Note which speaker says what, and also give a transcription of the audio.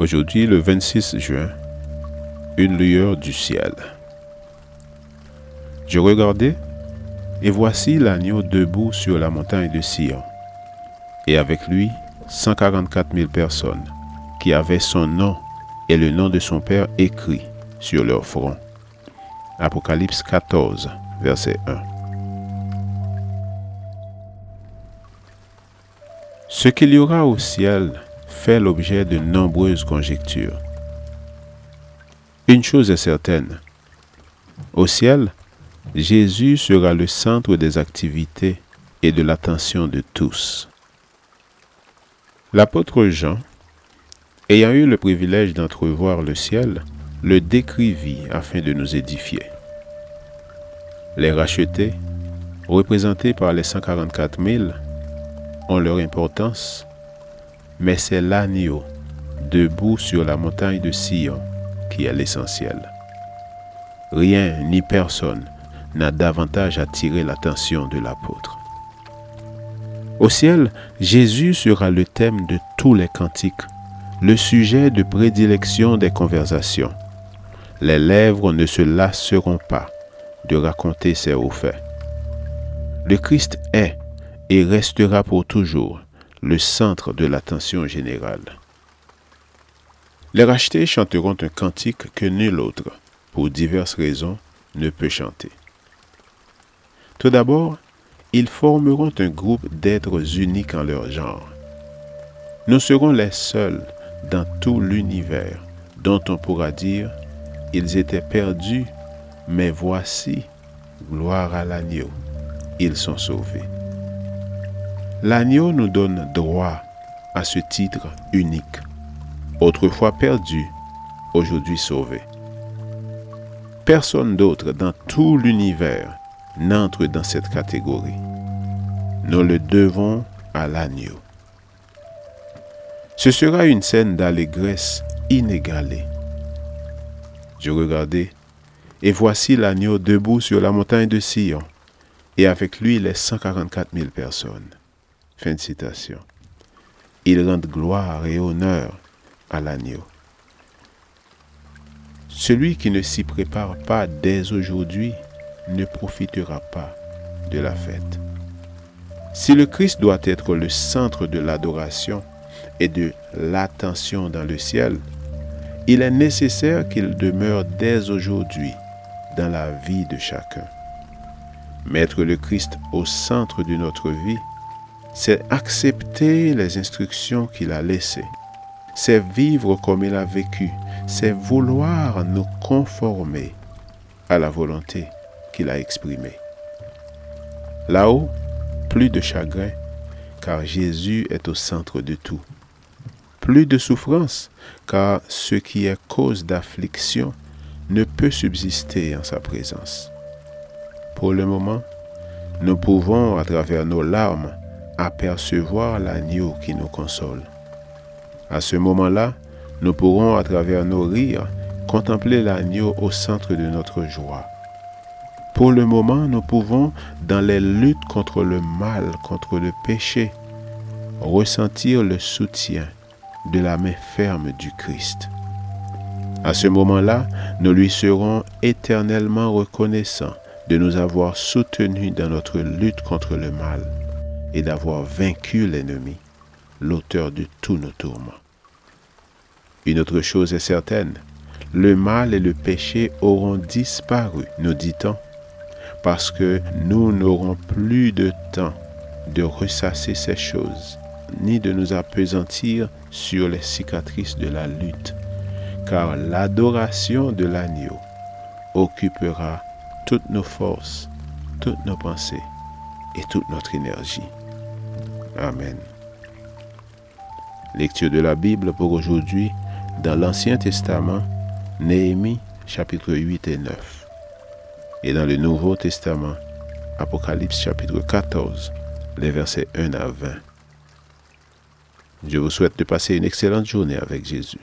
Speaker 1: Aujourd'hui, le 26 juin, une lueur du ciel. Je regardais, et voici l'agneau debout sur la montagne de Sion, et avec lui 144 000 personnes qui avaient son nom et le nom de son Père écrit sur leur front. Apocalypse 14, verset 1. Ce qu'il y aura au ciel fait l'objet de nombreuses conjectures. Une chose est certaine, au ciel, Jésus sera le centre des activités et de l'attention de tous. L'apôtre Jean, ayant eu le privilège d'entrevoir le ciel, le décrivit afin de nous édifier. Les rachetés, représentés par les 144 000, ont leur importance mais c'est l'agneau debout sur la montagne de Sion qui est l'essentiel. Rien ni personne n'a davantage attiré l'attention de l'apôtre. Au ciel, Jésus sera le thème de tous les cantiques, le sujet de prédilection des conversations. Les lèvres ne se lasseront pas de raconter ses hauts faits. Le Christ est et restera pour toujours le centre de l'attention générale. Les rachetés chanteront un cantique que nul autre, pour diverses raisons, ne peut chanter. Tout d'abord, ils formeront un groupe d'êtres uniques en leur genre. Nous serons les seuls dans tout l'univers dont on pourra dire, ils étaient perdus, mais voici, gloire à l'agneau, ils sont sauvés. L'agneau nous donne droit à ce titre unique, autrefois perdu, aujourd'hui sauvé. Personne d'autre dans tout l'univers n'entre dans cette catégorie. Nous le devons à l'agneau. Ce sera une scène d'allégresse inégalée. Je regardais, et voici l'agneau debout sur la montagne de Sion, et avec lui les 144 000 personnes. Fin de citation. Il rend gloire et honneur à l'agneau. Celui qui ne s'y prépare pas dès aujourd'hui ne profitera pas de la fête. Si le Christ doit être le centre de l'adoration et de l'attention dans le ciel, il est nécessaire qu'il demeure dès aujourd'hui dans la vie de chacun. Mettre le Christ au centre de notre vie c'est accepter les instructions qu'il a laissées. C'est vivre comme il a vécu. C'est vouloir nous conformer à la volonté qu'il a exprimée. Là-haut, plus de chagrin, car Jésus est au centre de tout. Plus de souffrance, car ce qui est cause d'affliction ne peut subsister en sa présence. Pour le moment, nous pouvons, à travers nos larmes, apercevoir l'agneau qui nous console. À ce moment-là, nous pourrons, à travers nos rires, contempler l'agneau au centre de notre joie. Pour le moment, nous pouvons, dans les luttes contre le mal, contre le péché, ressentir le soutien de la main ferme du Christ. À ce moment-là, nous lui serons éternellement reconnaissants de nous avoir soutenus dans notre lutte contre le mal et d'avoir vaincu l'ennemi, l'auteur de tous nos tourments. Une autre chose est certaine, le mal et le péché auront disparu, nous dit-on, parce que nous n'aurons plus de temps de ressasser ces choses, ni de nous appesantir sur les cicatrices de la lutte, car l'adoration de l'agneau occupera toutes nos forces, toutes nos pensées et toute notre énergie. Amen. Lecture de la Bible pour aujourd'hui dans l'Ancien Testament, Néhémie chapitre 8 et 9. Et dans le Nouveau Testament, Apocalypse chapitre 14, les versets 1 à 20. Je vous souhaite de passer une excellente journée avec Jésus.